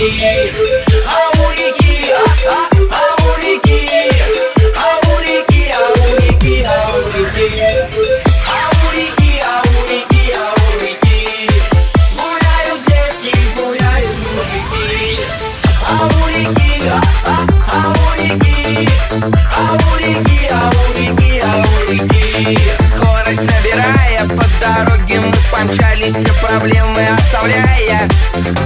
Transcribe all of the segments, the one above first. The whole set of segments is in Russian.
реки, а у реки, а, а, а у реки, Скорость набирая по дороге мы помчались, все проблемы представляя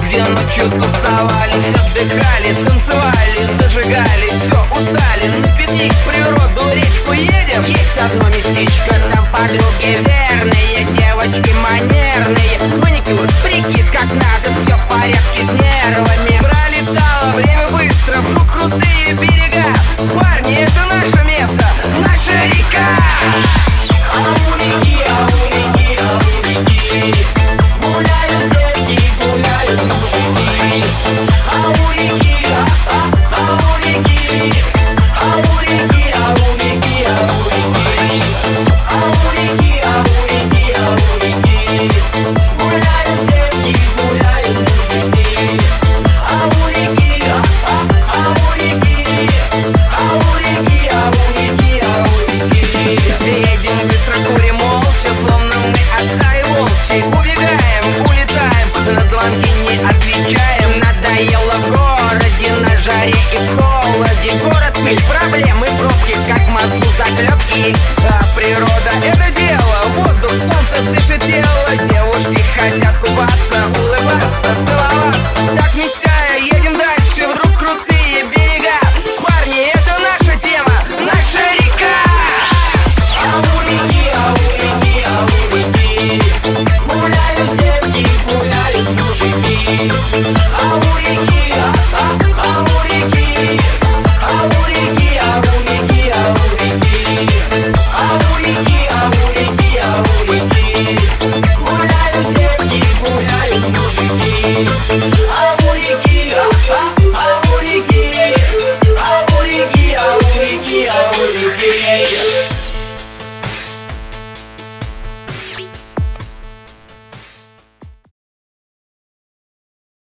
Где ночью тусовались, отдыхали, танцевали, зажигали Все устали, на пикник, природу, речку едем Есть одно местечко, там подруги верные Девочки манерные, маникюр, прикид как надо Все в порядке с нервами. Пролетало время быстро, вдруг крутые берега. Парни, это наше место, наша река. И в холоде Город, пыль, проблемы, пробки Как мозгу заклепки А природа это дело Воздух, солнце, дышит тело